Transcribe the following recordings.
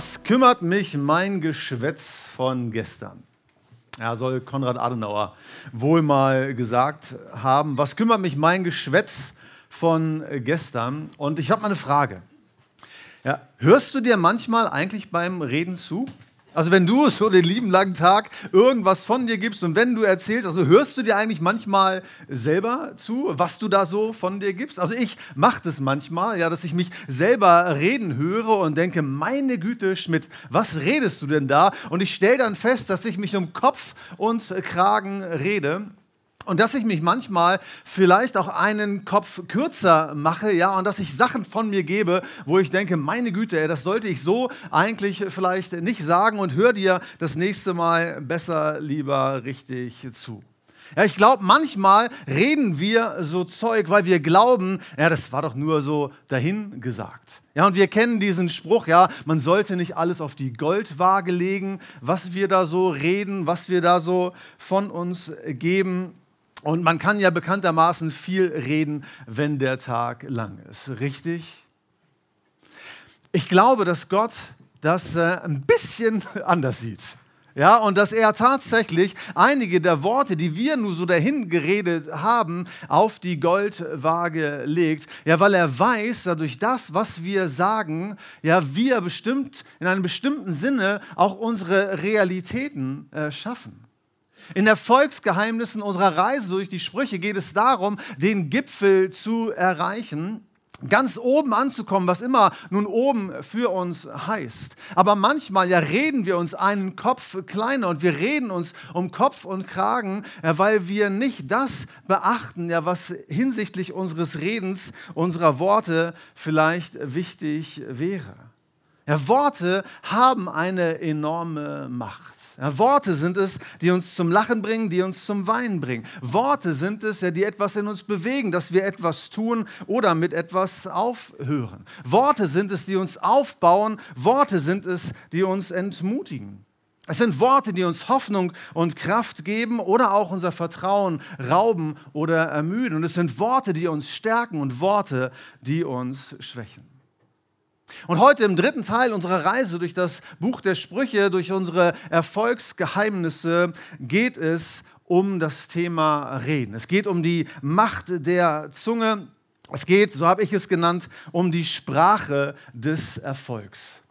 Was kümmert mich mein Geschwätz von gestern? Ja, soll Konrad Adenauer wohl mal gesagt haben. Was kümmert mich mein Geschwätz von gestern? Und ich habe mal eine Frage. Ja, hörst du dir manchmal eigentlich beim Reden zu? Also wenn du so den lieben langen Tag irgendwas von dir gibst und wenn du erzählst, also hörst du dir eigentlich manchmal selber zu, was du da so von dir gibst? Also ich mache das manchmal, ja, dass ich mich selber reden höre und denke, meine Güte, Schmidt, was redest du denn da? Und ich stelle dann fest, dass ich mich um Kopf und Kragen rede. Und dass ich mich manchmal vielleicht auch einen Kopf kürzer mache, ja, und dass ich Sachen von mir gebe, wo ich denke, meine Güte, das sollte ich so eigentlich vielleicht nicht sagen und hör dir das nächste Mal besser lieber richtig zu. Ja, ich glaube, manchmal reden wir so Zeug, weil wir glauben, ja, das war doch nur so dahin gesagt. Ja, und wir kennen diesen Spruch, ja, man sollte nicht alles auf die Goldwaage legen, was wir da so reden, was wir da so von uns geben. Und man kann ja bekanntermaßen viel reden, wenn der Tag lang ist. Richtig? Ich glaube, dass Gott das äh, ein bisschen anders sieht. Ja, und dass er tatsächlich einige der Worte, die wir nur so dahin geredet haben, auf die Goldwaage legt. Ja, weil er weiß, dadurch das, was wir sagen, ja, wir bestimmt in einem bestimmten Sinne auch unsere Realitäten äh, schaffen. In Erfolgsgeheimnissen unserer Reise durch die Sprüche geht es darum, den Gipfel zu erreichen, ganz oben anzukommen, was immer nun oben für uns heißt. Aber manchmal ja reden wir uns einen Kopf kleiner und wir reden uns um Kopf und Kragen, weil wir nicht das beachten, ja, was hinsichtlich unseres Redens, unserer Worte vielleicht wichtig wäre. Ja, Worte haben eine enorme Macht. Ja, Worte sind es, die uns zum Lachen bringen, die uns zum Weinen bringen. Worte sind es, ja, die etwas in uns bewegen, dass wir etwas tun oder mit etwas aufhören. Worte sind es, die uns aufbauen. Worte sind es, die uns entmutigen. Es sind Worte, die uns Hoffnung und Kraft geben oder auch unser Vertrauen rauben oder ermüden. Und es sind Worte, die uns stärken und Worte, die uns schwächen. Und heute im dritten Teil unserer Reise durch das Buch der Sprüche, durch unsere Erfolgsgeheimnisse, geht es um das Thema Reden. Es geht um die Macht der Zunge. Es geht, so habe ich es genannt, um die Sprache des Erfolgs.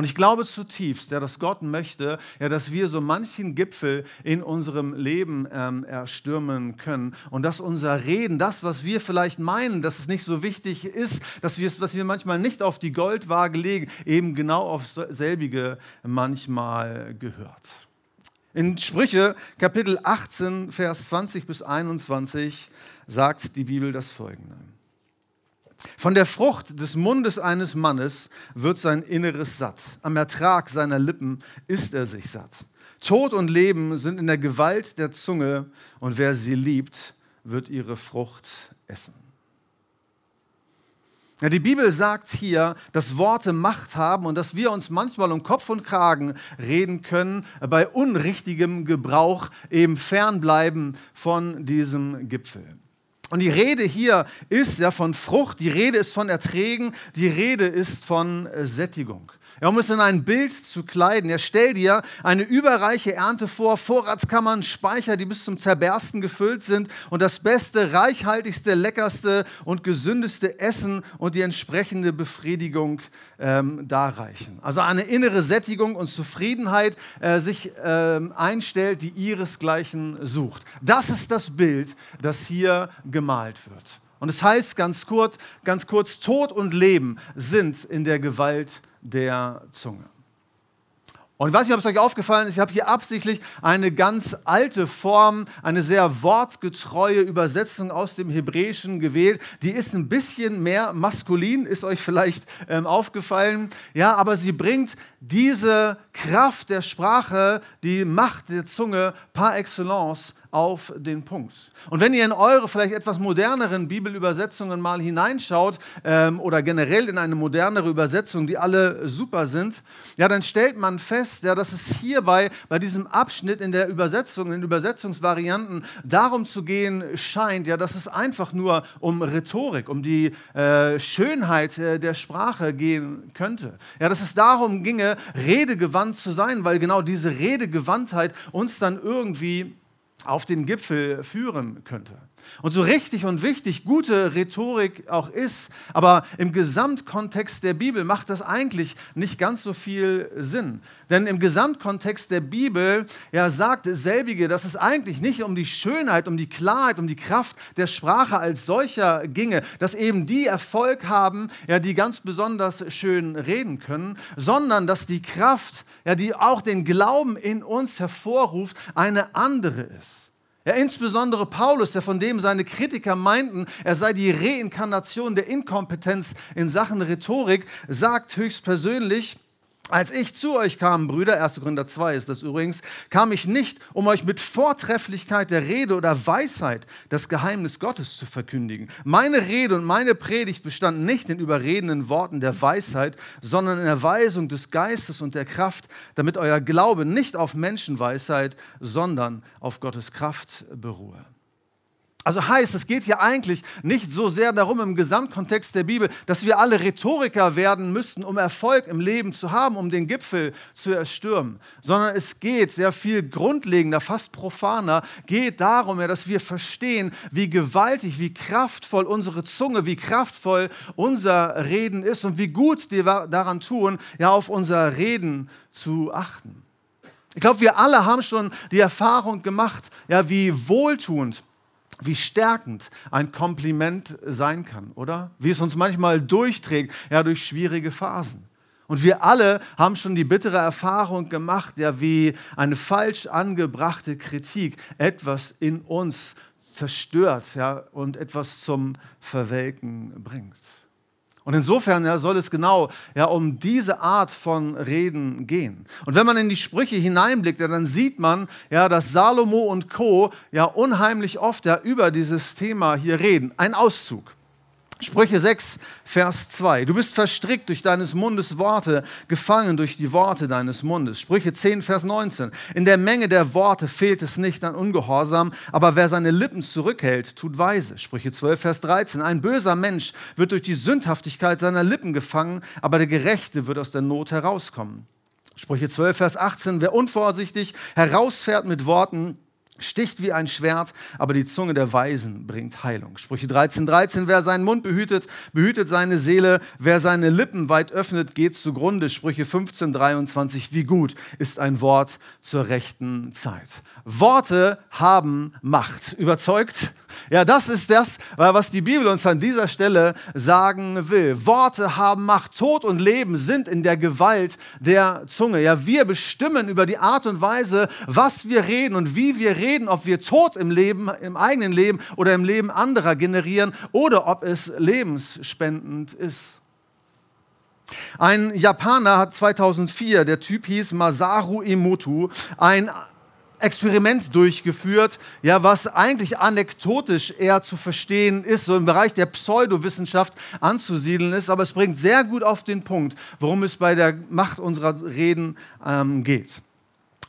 Und ich glaube zutiefst, ja, dass Gott möchte, ja, dass wir so manchen Gipfel in unserem Leben ähm, erstürmen können und dass unser Reden, das, was wir vielleicht meinen, dass es nicht so wichtig ist, dass wir es, was wir manchmal nicht auf die Goldwaage legen, eben genau auf selbige manchmal gehört. In Sprüche Kapitel 18, Vers 20 bis 21 sagt die Bibel das folgende. Von der Frucht des Mundes eines Mannes wird sein Inneres satt. Am Ertrag seiner Lippen ist er sich satt. Tod und Leben sind in der Gewalt der Zunge und wer sie liebt, wird ihre Frucht essen. Ja, die Bibel sagt hier, dass Worte Macht haben und dass wir uns manchmal um Kopf und Kragen reden können, bei unrichtigem Gebrauch eben fernbleiben von diesem Gipfel. Und die Rede hier ist ja von Frucht, die Rede ist von Erträgen, die Rede ist von Sättigung. Ja, um es in ein Bild zu kleiden, ja, stell dir eine überreiche Ernte vor, Vorratskammern, Speicher, die bis zum Zerbersten gefüllt sind und das beste, reichhaltigste, leckerste und gesündeste Essen und die entsprechende Befriedigung ähm, darreichen. Also eine innere Sättigung und Zufriedenheit äh, sich ähm, einstellt, die ihresgleichen sucht. Das ist das Bild, das hier gemalt wird. Und es heißt ganz kurz, ganz kurz, Tod und Leben sind in der Gewalt der Zunge. Und ich weiß nicht, ob es euch aufgefallen ist, ich habe hier absichtlich eine ganz alte Form, eine sehr wortgetreue Übersetzung aus dem Hebräischen gewählt. Die ist ein bisschen mehr maskulin, ist euch vielleicht ähm, aufgefallen. Ja, aber sie bringt diese Kraft der Sprache, die Macht der Zunge par excellence auf den Punkt. Und wenn ihr in eure vielleicht etwas moderneren Bibelübersetzungen mal hineinschaut ähm, oder generell in eine modernere Übersetzung, die alle super sind, ja, dann stellt man fest, ja, dass es hierbei bei diesem Abschnitt in der Übersetzung, in den Übersetzungsvarianten darum zu gehen scheint, ja, dass es einfach nur um Rhetorik, um die äh, Schönheit äh, der Sprache gehen könnte. Ja, dass es darum ginge, redegewandt zu sein, weil genau diese Redegewandtheit uns dann irgendwie auf den Gipfel führen könnte. Und so richtig und wichtig gute Rhetorik auch ist, aber im Gesamtkontext der Bibel macht das eigentlich nicht ganz so viel Sinn. Denn im Gesamtkontext der Bibel ja, sagt selbige, dass es eigentlich nicht um die Schönheit, um die Klarheit, um die Kraft der Sprache als solcher ginge, dass eben die Erfolg haben, ja, die ganz besonders schön reden können, sondern dass die Kraft, ja, die auch den Glauben in uns hervorruft, eine andere ist. Ja, insbesondere Paulus, der von dem seine Kritiker meinten, er sei die Reinkarnation der Inkompetenz in Sachen Rhetorik, sagt höchstpersönlich, als ich zu euch kam, Brüder, 1. Korinther 2 ist das übrigens, kam ich nicht, um euch mit Vortrefflichkeit der Rede oder Weisheit das Geheimnis Gottes zu verkündigen. Meine Rede und meine Predigt bestanden nicht in überredenden Worten der Weisheit, sondern in der Weisung des Geistes und der Kraft, damit euer Glaube nicht auf Menschenweisheit, sondern auf Gottes Kraft beruhe. Also heißt, es geht hier eigentlich nicht so sehr darum im Gesamtkontext der Bibel, dass wir alle Rhetoriker werden müssten, um Erfolg im Leben zu haben, um den Gipfel zu erstürmen, sondern es geht sehr viel grundlegender, fast profaner, geht darum, ja, dass wir verstehen, wie gewaltig, wie kraftvoll unsere Zunge, wie kraftvoll unser Reden ist und wie gut wir daran tun, ja, auf unser Reden zu achten. Ich glaube, wir alle haben schon die Erfahrung gemacht, ja, wie wohltuend wie stärkend ein Kompliment sein kann, oder? Wie es uns manchmal durchträgt, ja, durch schwierige Phasen. Und wir alle haben schon die bittere Erfahrung gemacht, ja, wie eine falsch angebrachte Kritik etwas in uns zerstört, ja, und etwas zum Verwelken bringt. Und insofern ja, soll es genau ja, um diese Art von Reden gehen. Und wenn man in die Sprüche hineinblickt, ja, dann sieht man, ja, dass Salomo und Co. ja unheimlich oft ja, über dieses Thema hier reden. Ein Auszug. Sprüche 6, Vers 2. Du bist verstrickt durch deines Mundes Worte, gefangen durch die Worte deines Mundes. Sprüche 10, Vers 19. In der Menge der Worte fehlt es nicht an Ungehorsam, aber wer seine Lippen zurückhält, tut weise. Sprüche 12, Vers 13. Ein böser Mensch wird durch die Sündhaftigkeit seiner Lippen gefangen, aber der Gerechte wird aus der Not herauskommen. Sprüche 12, Vers 18. Wer unvorsichtig herausfährt mit Worten, sticht wie ein Schwert, aber die Zunge der Weisen bringt Heilung. Sprüche 13, 13, wer seinen Mund behütet, behütet seine Seele, wer seine Lippen weit öffnet, geht zugrunde. Sprüche 15, 23, wie gut ist ein Wort zur rechten Zeit. Worte haben Macht. Überzeugt? Ja, das ist das, was die Bibel uns an dieser Stelle sagen will. Worte haben Macht. Tod und Leben sind in der Gewalt der Zunge. Ja, wir bestimmen über die Art und Weise, was wir reden und wie wir reden reden, ob wir Tod im Leben, im eigenen Leben oder im Leben anderer generieren oder ob es lebensspendend ist. Ein Japaner hat 2004, der Typ hieß Masaru Emoto, ein Experiment durchgeführt, ja, was eigentlich anekdotisch eher zu verstehen ist, so im Bereich der Pseudowissenschaft anzusiedeln ist, aber es bringt sehr gut auf den Punkt, worum es bei der Macht unserer Reden ähm, geht.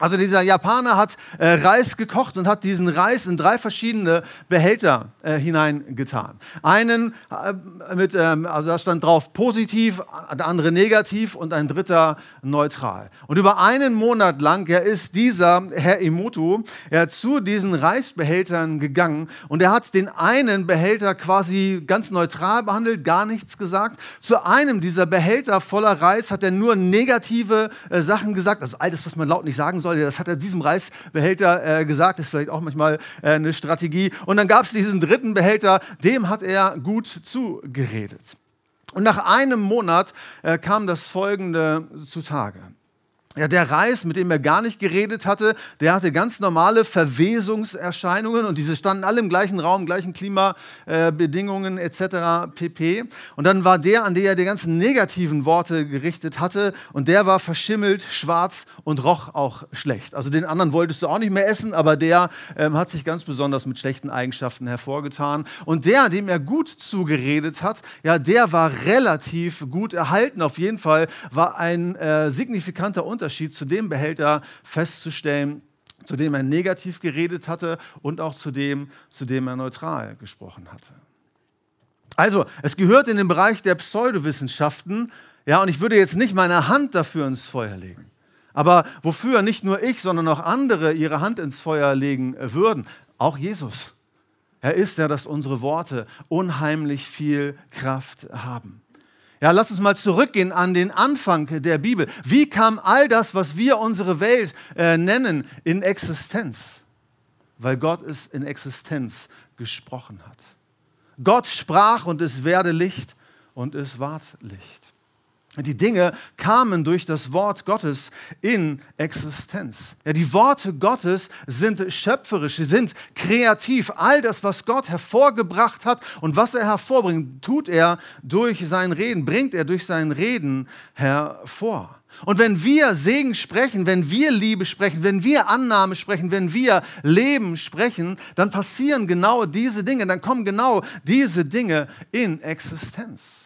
Also dieser Japaner hat äh, Reis gekocht und hat diesen Reis in drei verschiedene Behälter äh, hineingetan. Einen äh, mit, ähm, also da stand drauf positiv, der andere negativ und ein dritter neutral. Und über einen Monat lang ja, ist dieser Herr Emoto ja, zu diesen Reisbehältern gegangen und er hat den einen Behälter quasi ganz neutral behandelt, gar nichts gesagt. Zu einem dieser Behälter voller Reis hat er nur negative äh, Sachen gesagt, also alles, was man laut nicht sagen soll soll. Das hat er diesem Reisbehälter äh, gesagt, ist vielleicht auch manchmal äh, eine Strategie. Und dann gab es diesen dritten Behälter, dem hat er gut zugeredet. Und nach einem Monat äh, kam das Folgende zutage. Ja, der Reis, mit dem er gar nicht geredet hatte, der hatte ganz normale Verwesungserscheinungen und diese standen alle im gleichen Raum, gleichen Klimabedingungen äh, etc. pp. Und dann war der, an den er die ganzen negativen Worte gerichtet hatte und der war verschimmelt, schwarz und roch auch schlecht. Also den anderen wolltest du auch nicht mehr essen, aber der ähm, hat sich ganz besonders mit schlechten Eigenschaften hervorgetan. Und der, dem er gut zugeredet hat, ja, der war relativ gut erhalten. Auf jeden Fall war ein äh, signifikanter Unterschied Unterschied zu dem Behälter festzustellen, zu dem er negativ geredet hatte und auch zu dem, zu dem er neutral gesprochen hatte. Also, es gehört in den Bereich der Pseudowissenschaften, ja, und ich würde jetzt nicht meine Hand dafür ins Feuer legen. Aber wofür nicht nur ich, sondern auch andere ihre Hand ins Feuer legen würden, auch Jesus. Er ist ja, dass unsere Worte unheimlich viel Kraft haben. Ja, lass uns mal zurückgehen an den Anfang der Bibel. Wie kam all das, was wir unsere Welt äh, nennen, in Existenz? Weil Gott es in Existenz gesprochen hat. Gott sprach und es werde Licht und es ward Licht. Die Dinge kamen durch das Wort Gottes in Existenz. Ja, die Worte Gottes sind schöpferisch, sie sind kreativ. All das, was Gott hervorgebracht hat und was er hervorbringt, tut er durch sein Reden, bringt er durch sein Reden hervor. Und wenn wir Segen sprechen, wenn wir Liebe sprechen, wenn wir Annahme sprechen, wenn wir Leben sprechen, dann passieren genau diese Dinge, dann kommen genau diese Dinge in Existenz.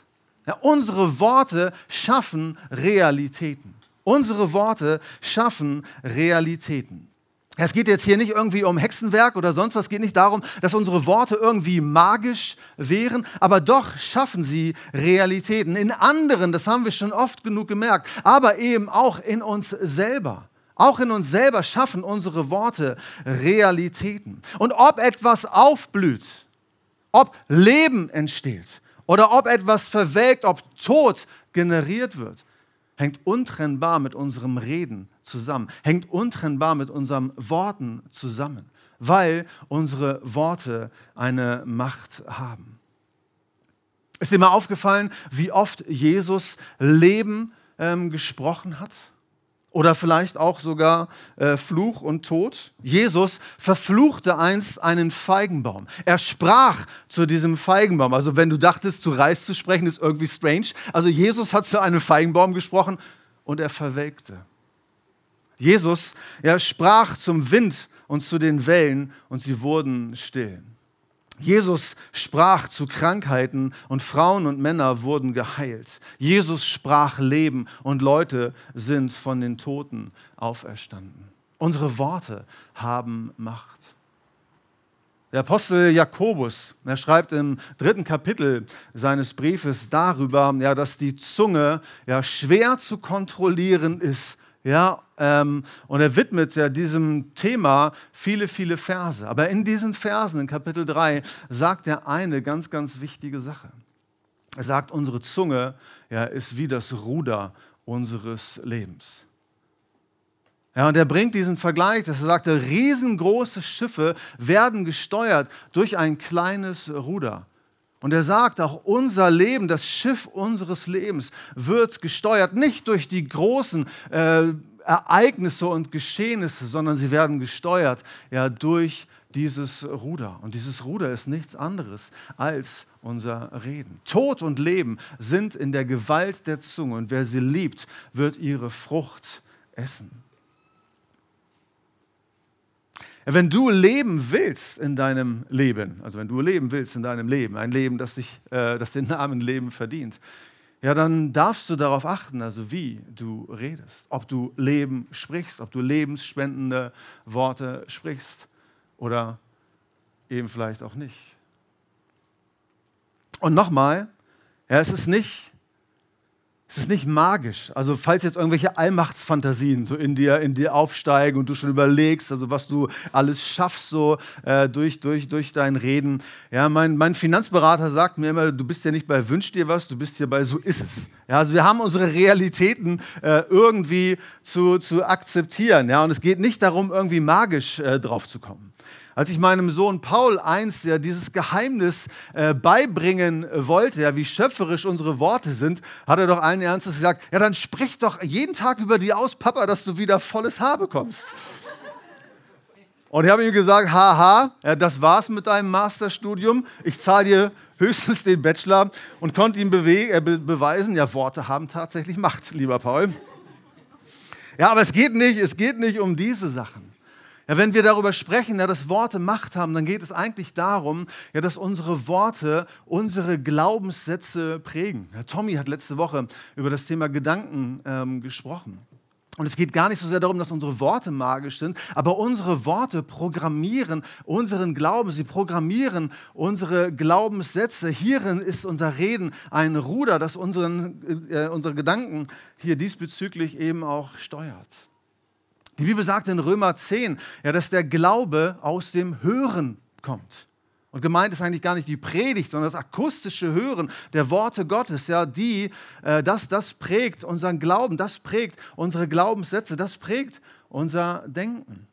Ja, unsere Worte schaffen Realitäten. Unsere Worte schaffen Realitäten. Es geht jetzt hier nicht irgendwie um Hexenwerk oder sonst was, es geht nicht darum, dass unsere Worte irgendwie magisch wären, aber doch schaffen sie Realitäten. In anderen, das haben wir schon oft genug gemerkt, aber eben auch in uns selber. Auch in uns selber schaffen unsere Worte Realitäten. Und ob etwas aufblüht, ob Leben entsteht, oder ob etwas verwelkt, ob Tod generiert wird, hängt untrennbar mit unserem Reden zusammen, hängt untrennbar mit unseren Worten zusammen, weil unsere Worte eine Macht haben. Ist dir mal aufgefallen, wie oft Jesus Leben ähm, gesprochen hat? Oder vielleicht auch sogar äh, Fluch und Tod. Jesus verfluchte einst einen Feigenbaum. Er sprach zu diesem Feigenbaum. Also wenn du dachtest, zu Reis zu sprechen, ist irgendwie strange. Also Jesus hat zu einem Feigenbaum gesprochen und er verwelkte. Jesus er sprach zum Wind und zu den Wellen und sie wurden still. Jesus sprach zu Krankheiten und Frauen und Männer wurden geheilt. Jesus sprach Leben und Leute sind von den Toten auferstanden. Unsere Worte haben Macht. Der Apostel Jakobus, er schreibt im dritten Kapitel seines Briefes darüber, ja, dass die Zunge ja, schwer zu kontrollieren ist ja, ähm, und er widmet ja diesem Thema viele, viele Verse. Aber in diesen Versen, in Kapitel 3, sagt er eine ganz, ganz wichtige Sache. Er sagt, unsere Zunge ja, ist wie das Ruder unseres Lebens. Ja, und er bringt diesen Vergleich, dass er sagte, riesengroße Schiffe werden gesteuert durch ein kleines Ruder. Und er sagt auch, unser Leben, das Schiff unseres Lebens wird gesteuert, nicht durch die großen äh, Ereignisse und Geschehnisse, sondern sie werden gesteuert ja, durch dieses Ruder. Und dieses Ruder ist nichts anderes als unser Reden. Tod und Leben sind in der Gewalt der Zunge und wer sie liebt, wird ihre Frucht essen. Wenn du leben willst in deinem Leben, also wenn du leben willst in deinem Leben, ein Leben, das, sich, äh, das den Namen Leben verdient, ja, dann darfst du darauf achten, also wie du redest, ob du Leben sprichst, ob du lebensspendende Worte sprichst oder eben vielleicht auch nicht. Und nochmal, ja, es ist nicht es ist nicht magisch. Also falls jetzt irgendwelche Allmachtsfantasien so in dir, in dir aufsteigen und du schon überlegst, also was du alles schaffst so äh, durch, durch, durch dein Reden. Ja, mein, mein Finanzberater sagt mir immer, du bist ja nicht bei Wünsch dir was, du bist hier bei So ist es. Ja, also wir haben unsere Realitäten äh, irgendwie zu, zu akzeptieren. Ja, und es geht nicht darum, irgendwie magisch äh, drauf zu kommen. Als ich meinem Sohn Paul einst ja dieses Geheimnis äh, beibringen wollte, ja, wie schöpferisch unsere Worte sind, hat er doch allen Ernstes gesagt, ja, dann sprich doch jeden Tag über die aus, Papa, dass du wieder volles Haar bekommst. Und ich habe ihm gesagt, haha, ja, das war's mit deinem Masterstudium. Ich zahle dir höchstens den Bachelor und konnte ihm äh, be beweisen, ja, Worte haben tatsächlich Macht, lieber Paul. Ja, aber es geht nicht, es geht nicht um diese Sachen. Ja, wenn wir darüber sprechen, ja, dass Worte Macht haben, dann geht es eigentlich darum, ja, dass unsere Worte unsere Glaubenssätze prägen. Ja, Tommy hat letzte Woche über das Thema Gedanken ähm, gesprochen. Und es geht gar nicht so sehr darum, dass unsere Worte magisch sind, aber unsere Worte programmieren unseren Glauben, sie programmieren unsere Glaubenssätze. Hierin ist unser Reden ein Ruder, das unseren, äh, unsere Gedanken hier diesbezüglich eben auch steuert. Die Bibel sagt in Römer 10, ja, dass der Glaube aus dem Hören kommt. Und gemeint ist eigentlich gar nicht die Predigt, sondern das akustische Hören der Worte Gottes, ja, die, äh, das, das prägt unseren Glauben, das prägt unsere Glaubenssätze, das prägt unser Denken.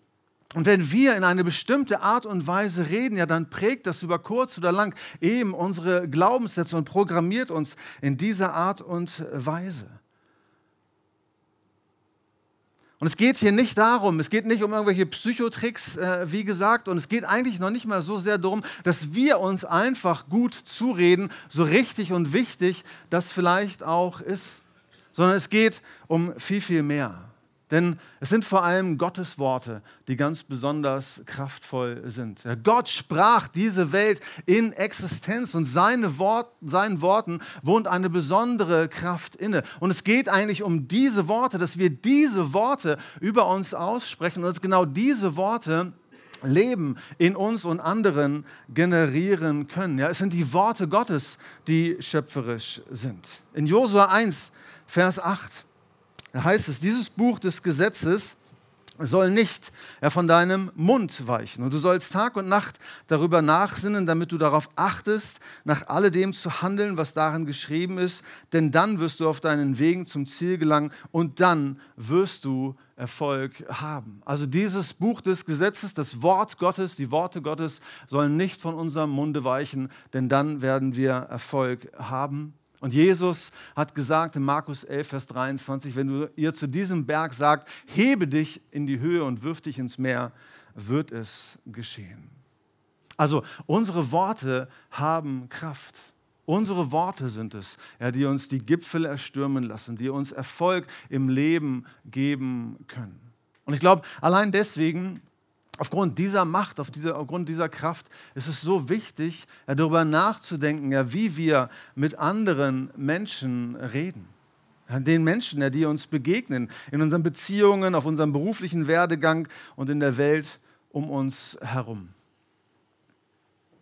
Und wenn wir in eine bestimmte Art und Weise reden, ja, dann prägt das über kurz oder lang eben unsere Glaubenssätze und programmiert uns in dieser Art und Weise. Und es geht hier nicht darum, es geht nicht um irgendwelche Psychotricks, äh, wie gesagt, und es geht eigentlich noch nicht mal so sehr darum, dass wir uns einfach gut zureden, so richtig und wichtig das vielleicht auch ist, sondern es geht um viel, viel mehr. Denn es sind vor allem Gottes Worte, die ganz besonders kraftvoll sind. Gott sprach diese Welt in Existenz und seine Wort, seinen Worten wohnt eine besondere Kraft inne. Und es geht eigentlich um diese Worte, dass wir diese Worte über uns aussprechen und dass genau diese Worte Leben in uns und anderen generieren können. Ja, es sind die Worte Gottes, die schöpferisch sind. In Josua 1, Vers 8 da heißt es, dieses Buch des Gesetzes soll nicht von deinem Mund weichen. Und du sollst Tag und Nacht darüber nachsinnen, damit du darauf achtest, nach alledem zu handeln, was darin geschrieben ist. Denn dann wirst du auf deinen Wegen zum Ziel gelangen und dann wirst du Erfolg haben. Also dieses Buch des Gesetzes, das Wort Gottes, die Worte Gottes sollen nicht von unserem Munde weichen, denn dann werden wir Erfolg haben. Und Jesus hat gesagt in Markus 11, Vers 23, wenn du ihr zu diesem Berg sagt, hebe dich in die Höhe und wirf dich ins Meer, wird es geschehen. Also unsere Worte haben Kraft. Unsere Worte sind es, ja, die uns die Gipfel erstürmen lassen, die uns Erfolg im Leben geben können. Und ich glaube, allein deswegen Aufgrund dieser Macht, auf diese, aufgrund dieser Kraft ist es so wichtig, ja, darüber nachzudenken, ja, wie wir mit anderen Menschen reden. Ja, den Menschen, ja, die uns begegnen, in unseren Beziehungen, auf unserem beruflichen Werdegang und in der Welt um uns herum.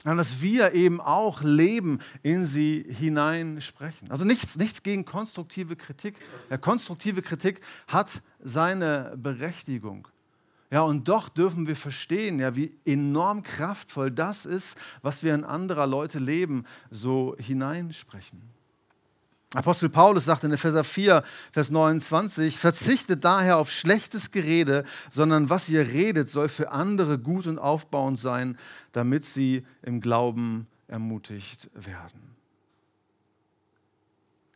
Und dass wir eben auch Leben in sie hineinsprechen. Also nichts, nichts gegen konstruktive Kritik. Ja, konstruktive Kritik hat seine Berechtigung. Ja, und doch dürfen wir verstehen, ja, wie enorm kraftvoll das ist, was wir in anderer Leute Leben so hineinsprechen. Apostel Paulus sagt in Epheser 4, Vers 29, verzichtet daher auf schlechtes Gerede, sondern was ihr redet, soll für andere gut und aufbauend sein, damit sie im Glauben ermutigt werden.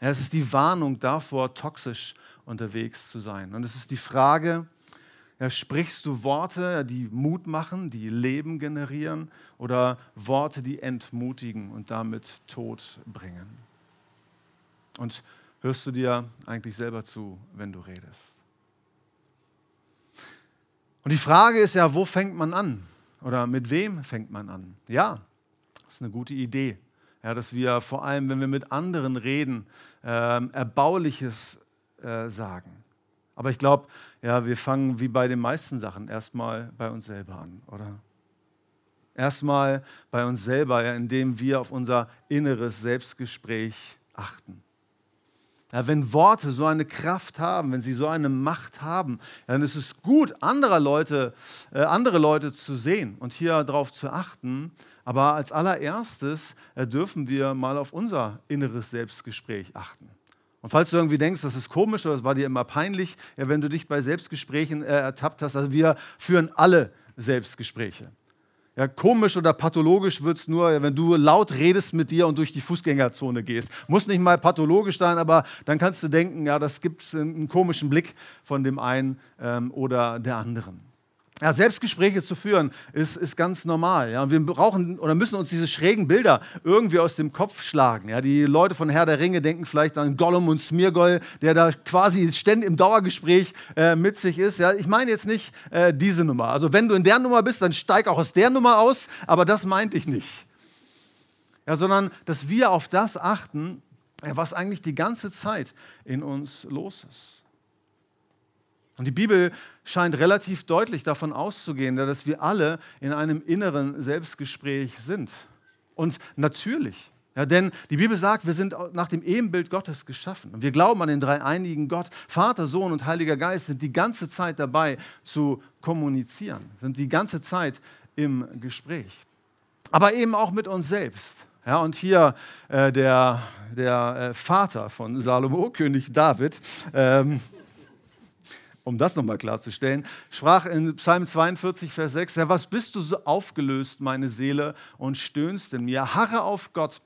Ja, es ist die Warnung davor, toxisch unterwegs zu sein. Und es ist die Frage, ja, sprichst du Worte, die Mut machen, die Leben generieren oder Worte, die entmutigen und damit Tod bringen? Und hörst du dir eigentlich selber zu, wenn du redest? Und die Frage ist ja, wo fängt man an? Oder mit wem fängt man an? Ja, das ist eine gute Idee. Ja, dass wir vor allem, wenn wir mit anderen reden, äh, Erbauliches äh, sagen. Aber ich glaube, ja, wir fangen wie bei den meisten Sachen erstmal bei uns selber an, oder? Erstmal bei uns selber, ja, indem wir auf unser inneres Selbstgespräch achten. Ja, wenn Worte so eine Kraft haben, wenn sie so eine Macht haben, dann ist es gut, andere Leute, äh, andere Leute zu sehen und hier darauf zu achten. Aber als allererstes äh, dürfen wir mal auf unser inneres Selbstgespräch achten. Und falls du irgendwie denkst, das ist komisch oder das war dir immer peinlich, ja, wenn du dich bei Selbstgesprächen äh, ertappt hast, also wir führen alle Selbstgespräche. Ja, komisch oder pathologisch wird es nur, wenn du laut redest mit dir und durch die Fußgängerzone gehst. Muss nicht mal pathologisch sein, aber dann kannst du denken, ja, das gibt einen komischen Blick von dem einen ähm, oder der anderen. Ja, Selbstgespräche zu führen ist, ist ganz normal. Ja. Wir brauchen oder müssen uns diese schrägen Bilder irgendwie aus dem Kopf schlagen. Ja. Die Leute von Herr der Ringe denken vielleicht an Gollum und Smirgol, der da quasi ständig im Dauergespräch äh, mit sich ist. Ja. Ich meine jetzt nicht äh, diese Nummer. Also wenn du in der Nummer bist, dann steig auch aus der Nummer aus, aber das meinte ich nicht. Ja, sondern dass wir auf das achten, was eigentlich die ganze Zeit in uns los ist. Und die Bibel scheint relativ deutlich davon auszugehen, dass wir alle in einem inneren Selbstgespräch sind. Und natürlich. Ja, denn die Bibel sagt, wir sind nach dem Ebenbild Gottes geschaffen. Und wir glauben an den dreieinigen Gott. Vater, Sohn und Heiliger Geist sind die ganze Zeit dabei zu kommunizieren, sind die ganze Zeit im Gespräch. Aber eben auch mit uns selbst. Ja, und hier äh, der, der äh, Vater von Salomo, König David, ähm, um das nochmal klarzustellen, sprach in Psalm 42, Vers 6, ja, was bist du so aufgelöst, meine Seele, und stöhnst in mir? Harre auf Gott,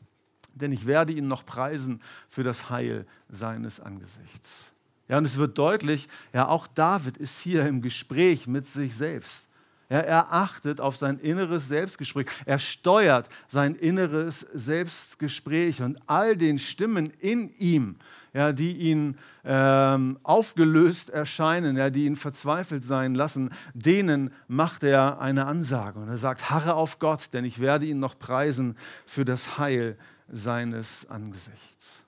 denn ich werde ihn noch preisen für das Heil seines Angesichts. Ja, und es wird deutlich, ja, auch David ist hier im Gespräch mit sich selbst. Ja, er achtet auf sein inneres Selbstgespräch. Er steuert sein inneres Selbstgespräch und all den Stimmen in ihm, ja, die ihn ähm, aufgelöst erscheinen, ja, die ihn verzweifelt sein lassen, denen macht er eine Ansage. Und er sagt, harre auf Gott, denn ich werde ihn noch preisen für das Heil seines Angesichts.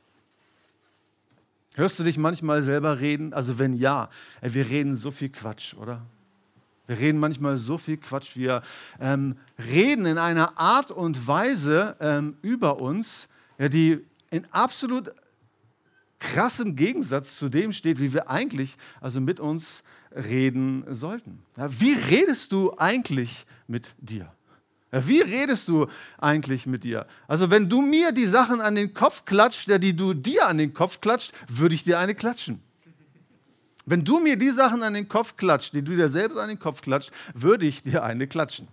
Hörst du dich manchmal selber reden? Also wenn ja, wir reden so viel Quatsch, oder? Wir reden manchmal so viel Quatsch. Wir ähm, reden in einer Art und Weise ähm, über uns, ja, die in absolut krassem Gegensatz zu dem steht, wie wir eigentlich also mit uns reden sollten. Ja, wie redest du eigentlich mit dir? Ja, wie redest du eigentlich mit dir? Also wenn du mir die Sachen an den Kopf klatscht, ja, die du dir an den Kopf klatscht, würde ich dir eine klatschen. Wenn du mir die Sachen an den Kopf klatscht, die du dir selbst an den Kopf klatscht, würde ich dir eine klatschen.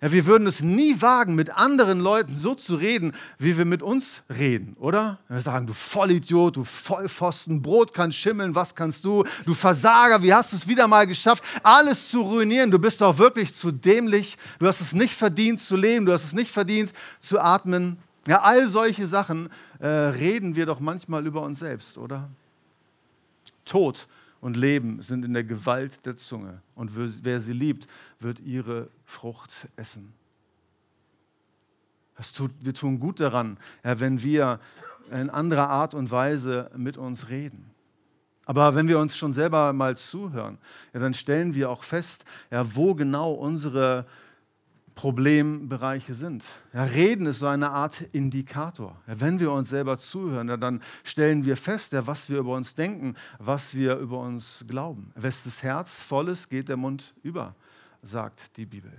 Ja, wir würden es nie wagen, mit anderen Leuten so zu reden, wie wir mit uns reden, oder? Wir sagen, du Vollidiot, du Vollpfosten, Brot kann schimmeln, was kannst du? Du Versager, wie hast du es wieder mal geschafft, alles zu ruinieren? Du bist doch wirklich zu dämlich, du hast es nicht verdient zu leben, du hast es nicht verdient zu atmen. Ja, all solche Sachen äh, reden wir doch manchmal über uns selbst, oder? Tod und Leben sind in der Gewalt der Zunge. Und wer sie liebt, wird ihre Frucht essen. Tut, wir tun gut daran, ja, wenn wir in anderer Art und Weise mit uns reden. Aber wenn wir uns schon selber mal zuhören, ja, dann stellen wir auch fest, ja, wo genau unsere Problembereiche sind. Ja, Reden ist so eine Art Indikator. Ja, wenn wir uns selber zuhören, ja, dann stellen wir fest, was wir über uns denken, was wir über uns glauben. Wes das Herz voll ist, geht der Mund über, sagt die Bibel.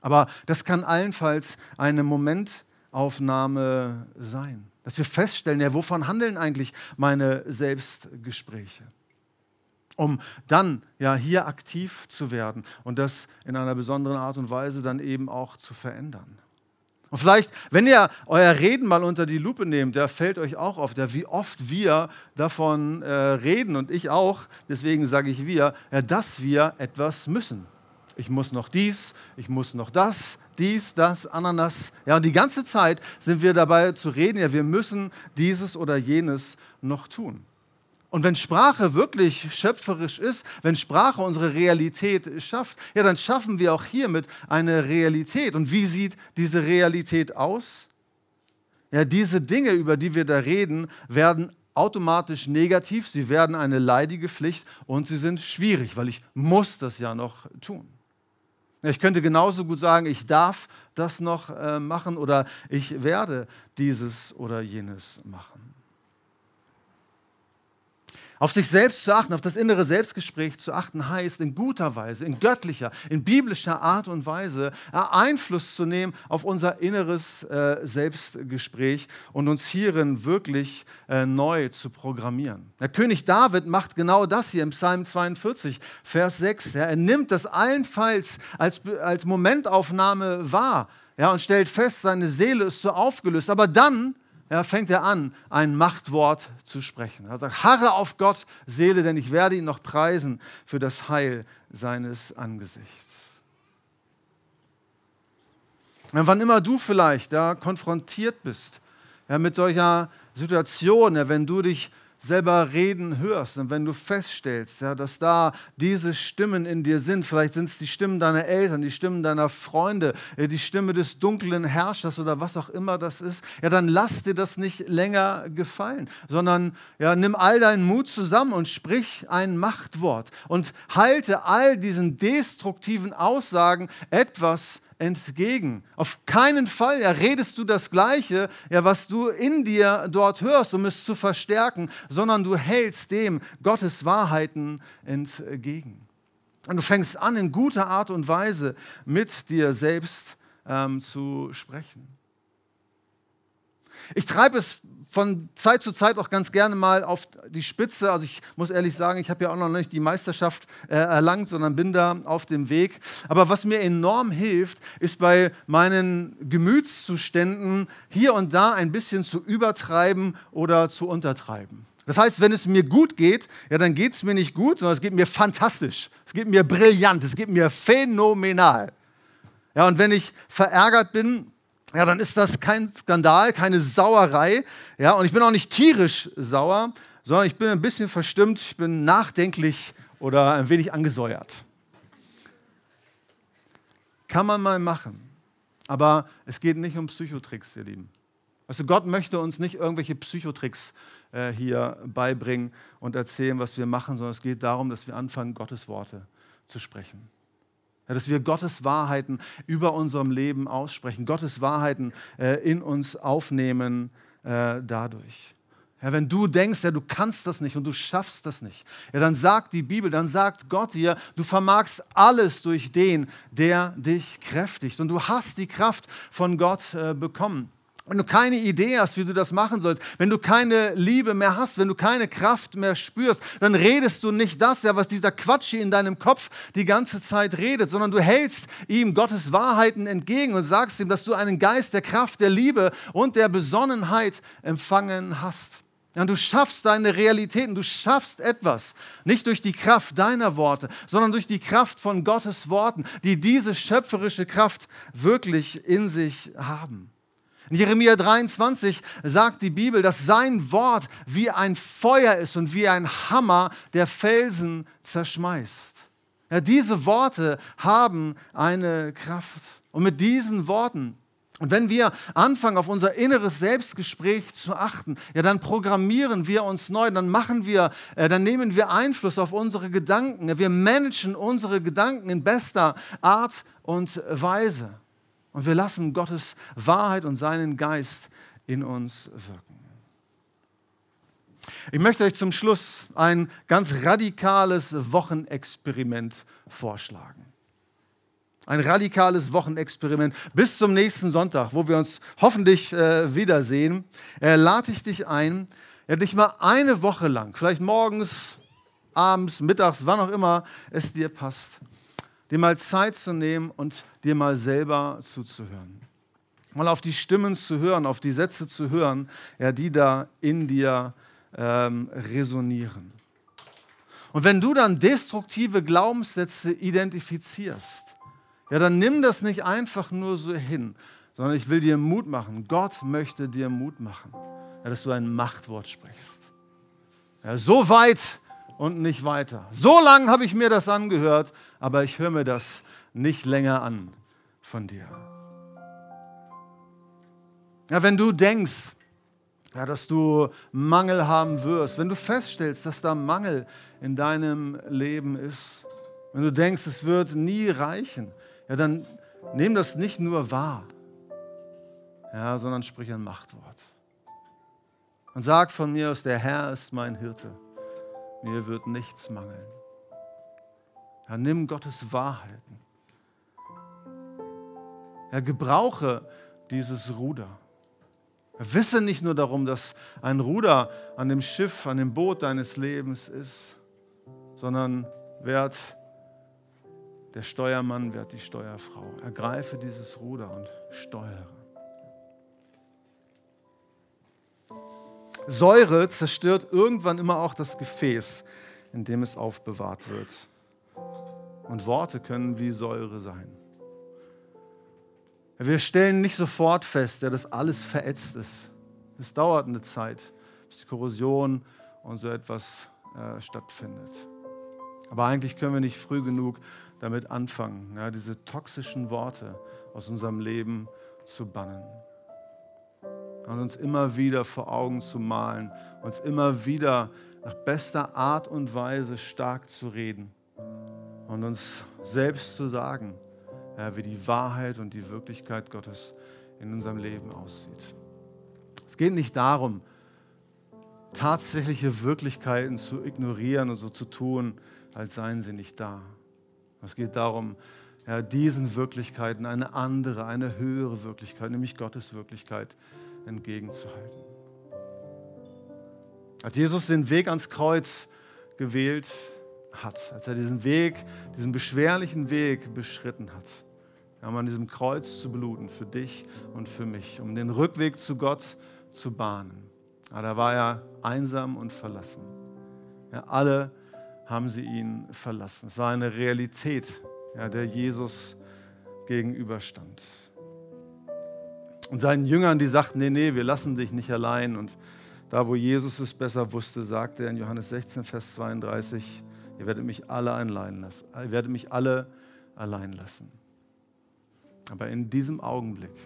Aber das kann allenfalls eine Momentaufnahme sein, dass wir feststellen, wovon handeln eigentlich meine Selbstgespräche? Um dann ja hier aktiv zu werden und das in einer besonderen Art und Weise dann eben auch zu verändern. Und vielleicht, wenn ihr euer Reden mal unter die Lupe nehmt, da fällt euch auch auf, wie oft wir davon äh, reden und ich auch, deswegen sage ich wir, ja, dass wir etwas müssen. Ich muss noch dies, ich muss noch das, dies, das, Ananas. Ja, und die ganze Zeit sind wir dabei zu reden, ja, wir müssen dieses oder jenes noch tun. Und wenn Sprache wirklich schöpferisch ist, wenn Sprache unsere Realität schafft, ja, dann schaffen wir auch hiermit eine Realität. Und wie sieht diese Realität aus? Ja, diese Dinge, über die wir da reden, werden automatisch negativ, sie werden eine leidige Pflicht und sie sind schwierig, weil ich muss das ja noch tun. Ich könnte genauso gut sagen, ich darf das noch äh, machen oder ich werde dieses oder jenes machen. Auf sich selbst zu achten, auf das innere Selbstgespräch zu achten, heißt in guter Weise, in göttlicher, in biblischer Art und Weise Einfluss zu nehmen auf unser inneres äh, Selbstgespräch und uns hierin wirklich äh, neu zu programmieren. Der König David macht genau das hier im Psalm 42, Vers 6. Ja, er nimmt das allenfalls als, als Momentaufnahme wahr ja, und stellt fest, seine Seele ist so aufgelöst. Aber dann ja, fängt er an, ein Machtwort zu sprechen. Er sagt, harre auf Gott, Seele, denn ich werde ihn noch preisen für das Heil seines Angesichts. Und wann immer du vielleicht da konfrontiert bist ja, mit solcher Situation, ja, wenn du dich selber reden hörst und wenn du feststellst, ja, dass da diese Stimmen in dir sind, vielleicht sind es die Stimmen deiner Eltern, die Stimmen deiner Freunde, äh, die Stimme des dunklen Herrschers oder was auch immer das ist, ja, dann lass dir das nicht länger gefallen, sondern ja, nimm all deinen Mut zusammen und sprich ein Machtwort und halte all diesen destruktiven Aussagen etwas entgegen. Auf keinen Fall ja, redest du das Gleiche, ja, was du in dir dort hörst, um es zu verstärken, sondern du hältst dem Gottes Wahrheiten entgegen. Und du fängst an, in guter Art und Weise mit dir selbst ähm, zu sprechen. Ich treibe es von Zeit zu Zeit auch ganz gerne mal auf die Spitze. Also ich muss ehrlich sagen, ich habe ja auch noch nicht die Meisterschaft äh, erlangt, sondern bin da auf dem Weg. Aber was mir enorm hilft, ist bei meinen Gemütszuständen hier und da ein bisschen zu übertreiben oder zu untertreiben. Das heißt, wenn es mir gut geht, ja, dann geht es mir nicht gut, sondern es geht mir fantastisch. Es geht mir brillant, es geht mir phänomenal. Ja, und wenn ich verärgert bin, ja, dann ist das kein Skandal, keine Sauerei. Ja, und ich bin auch nicht tierisch sauer, sondern ich bin ein bisschen verstimmt, ich bin nachdenklich oder ein wenig angesäuert. Kann man mal machen. Aber es geht nicht um Psychotricks, ihr Lieben. Also Gott möchte uns nicht irgendwelche Psychotricks äh, hier beibringen und erzählen, was wir machen, sondern es geht darum, dass wir anfangen, Gottes Worte zu sprechen. Ja, dass wir Gottes Wahrheiten über unserem Leben aussprechen, Gottes Wahrheiten äh, in uns aufnehmen äh, dadurch. Ja, wenn du denkst, ja, du kannst das nicht und du schaffst das nicht, ja, dann sagt die Bibel, dann sagt Gott dir, du vermagst alles durch den, der dich kräftigt. Und du hast die Kraft von Gott äh, bekommen. Wenn du keine Idee hast, wie du das machen sollst, wenn du keine Liebe mehr hast, wenn du keine Kraft mehr spürst, dann redest du nicht das, ja, was dieser Quatsch in deinem Kopf die ganze Zeit redet, sondern du hältst ihm Gottes Wahrheiten entgegen und sagst ihm, dass du einen Geist der Kraft, der Liebe und der Besonnenheit empfangen hast. Ja, du schaffst deine Realitäten, du schaffst etwas, nicht durch die Kraft deiner Worte, sondern durch die Kraft von Gottes Worten, die diese schöpferische Kraft wirklich in sich haben. In Jeremia 23 sagt die Bibel, dass sein Wort wie ein Feuer ist und wie ein Hammer, der Felsen zerschmeißt. Ja, diese Worte haben eine Kraft. Und mit diesen Worten, und wenn wir anfangen, auf unser inneres Selbstgespräch zu achten, ja, dann programmieren wir uns neu, dann machen wir, äh, dann nehmen wir Einfluss auf unsere Gedanken. Wir managen unsere Gedanken in bester Art und Weise. Und wir lassen Gottes Wahrheit und seinen Geist in uns wirken. Ich möchte euch zum Schluss ein ganz radikales Wochenexperiment vorschlagen. Ein radikales Wochenexperiment. Bis zum nächsten Sonntag, wo wir uns hoffentlich äh, wiedersehen, äh, lade ich dich ein, ja, dich mal eine Woche lang, vielleicht morgens, abends, mittags, wann auch immer es dir passt, dir mal Zeit zu nehmen und dir mal selber zuzuhören. Mal auf die Stimmen zu hören, auf die Sätze zu hören, ja, die da in dir ähm, resonieren. Und wenn du dann destruktive Glaubenssätze identifizierst, ja, dann nimm das nicht einfach nur so hin, sondern ich will dir Mut machen. Gott möchte dir Mut machen, ja, dass du ein Machtwort sprichst. Ja, so weit und nicht weiter. So lange habe ich mir das angehört, aber ich höre mir das nicht länger an von dir. Ja, wenn du denkst, ja, dass du Mangel haben wirst, wenn du feststellst, dass da Mangel in deinem Leben ist, wenn du denkst, es wird nie reichen, ja, dann nimm das nicht nur wahr, ja, sondern sprich ein Machtwort. Und sag von mir aus, der Herr ist mein Hirte Mir wird nichts mangeln. Ja, nimm Gottes Wahrheiten. Ja, gebrauche dieses Ruder. Wisse nicht nur darum, dass ein Ruder an dem Schiff, an dem Boot deines Lebens ist, sondern werd der Steuermann, werd die Steuerfrau. Ergreife dieses Ruder und steuere. Säure zerstört irgendwann immer auch das Gefäß, in dem es aufbewahrt wird. Und Worte können wie Säure sein. Wir stellen nicht sofort fest, dass alles verätzt ist. Es dauert eine Zeit, bis die Korrosion und so etwas äh, stattfindet. Aber eigentlich können wir nicht früh genug damit anfangen, ja, diese toxischen Worte aus unserem Leben zu bannen. Und uns immer wieder vor Augen zu malen, uns immer wieder nach bester Art und Weise stark zu reden und uns selbst zu sagen, ja, wie die Wahrheit und die Wirklichkeit Gottes in unserem Leben aussieht. Es geht nicht darum, tatsächliche Wirklichkeiten zu ignorieren und so zu tun, als seien sie nicht da. Es geht darum, ja, diesen Wirklichkeiten eine andere, eine höhere Wirklichkeit, nämlich Gottes Wirklichkeit, entgegenzuhalten. Als Jesus den Weg ans Kreuz gewählt hat, als er diesen Weg, diesen beschwerlichen Weg beschritten hat, um an diesem Kreuz zu bluten für dich und für mich, um den Rückweg zu Gott zu bahnen. Aber da war er einsam und verlassen. Ja, alle haben sie ihn verlassen. Es war eine Realität, ja, der Jesus gegenüberstand. Und seinen Jüngern, die sagten, nee, nee, wir lassen dich nicht allein. Und da, wo Jesus es besser wusste, sagte er in Johannes 16, Vers 32, ihr werdet mich alle allein lassen. Ihr werdet mich alle allein lassen. Aber in diesem Augenblick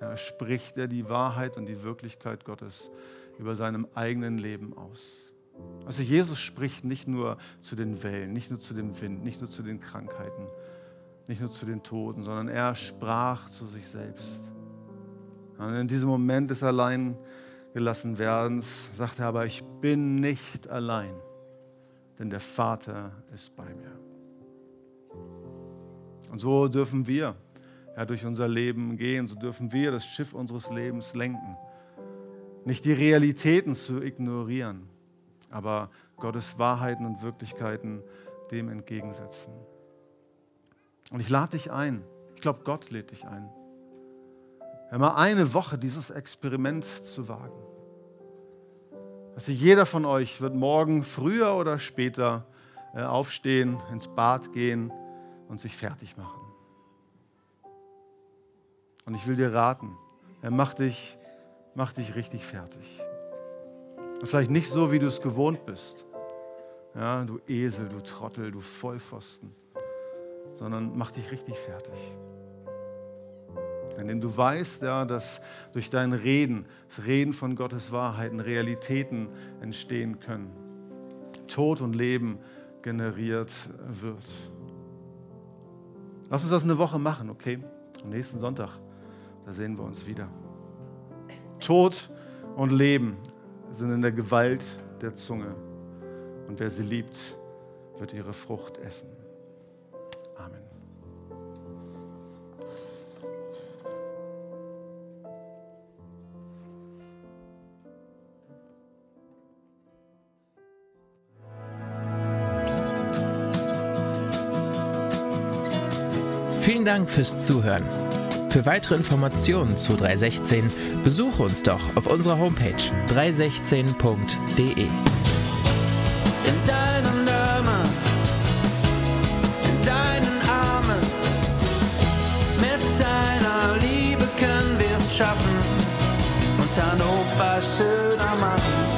ja, spricht er die Wahrheit und die Wirklichkeit Gottes über seinem eigenen Leben aus. Also Jesus spricht nicht nur zu den Wellen, nicht nur zu dem Wind, nicht nur zu den Krankheiten, nicht nur zu den Toten, sondern er sprach zu sich selbst. Und in diesem Moment des Alleingelassenwerdens sagt er aber, ich bin nicht allein, denn der Vater ist bei mir. Und so dürfen wir ja, durch unser Leben gehen, so dürfen wir das Schiff unseres Lebens lenken. Nicht die Realitäten zu ignorieren, aber Gottes Wahrheiten und Wirklichkeiten dem entgegensetzen. Und ich lade dich ein, ich glaube, Gott lädt dich ein, einmal eine Woche dieses Experiment zu wagen. Also jeder von euch wird morgen früher oder später äh, aufstehen, ins Bad gehen und sich fertig machen. Und ich will dir raten, er macht dich, mach dich richtig fertig. Und vielleicht nicht so, wie du es gewohnt bist. Ja, du Esel, du Trottel, du Vollpfosten. Sondern mach dich richtig fertig. Denn du weißt ja, dass durch dein Reden, das Reden von Gottes Wahrheiten, Realitäten entstehen können. Tod und Leben generiert wird. Lass uns das eine Woche machen, okay? Am nächsten Sonntag, da sehen wir uns wieder. Tod und Leben sind in der Gewalt der Zunge. Und wer sie liebt, wird ihre Frucht essen. Dank fürs Zuhören. Für weitere Informationen zu 316 besuche uns doch auf unserer Homepage 316.de. In deinem Namen, in deinen Armen, mit deiner Liebe können wir es schaffen und Hannover schöner machen.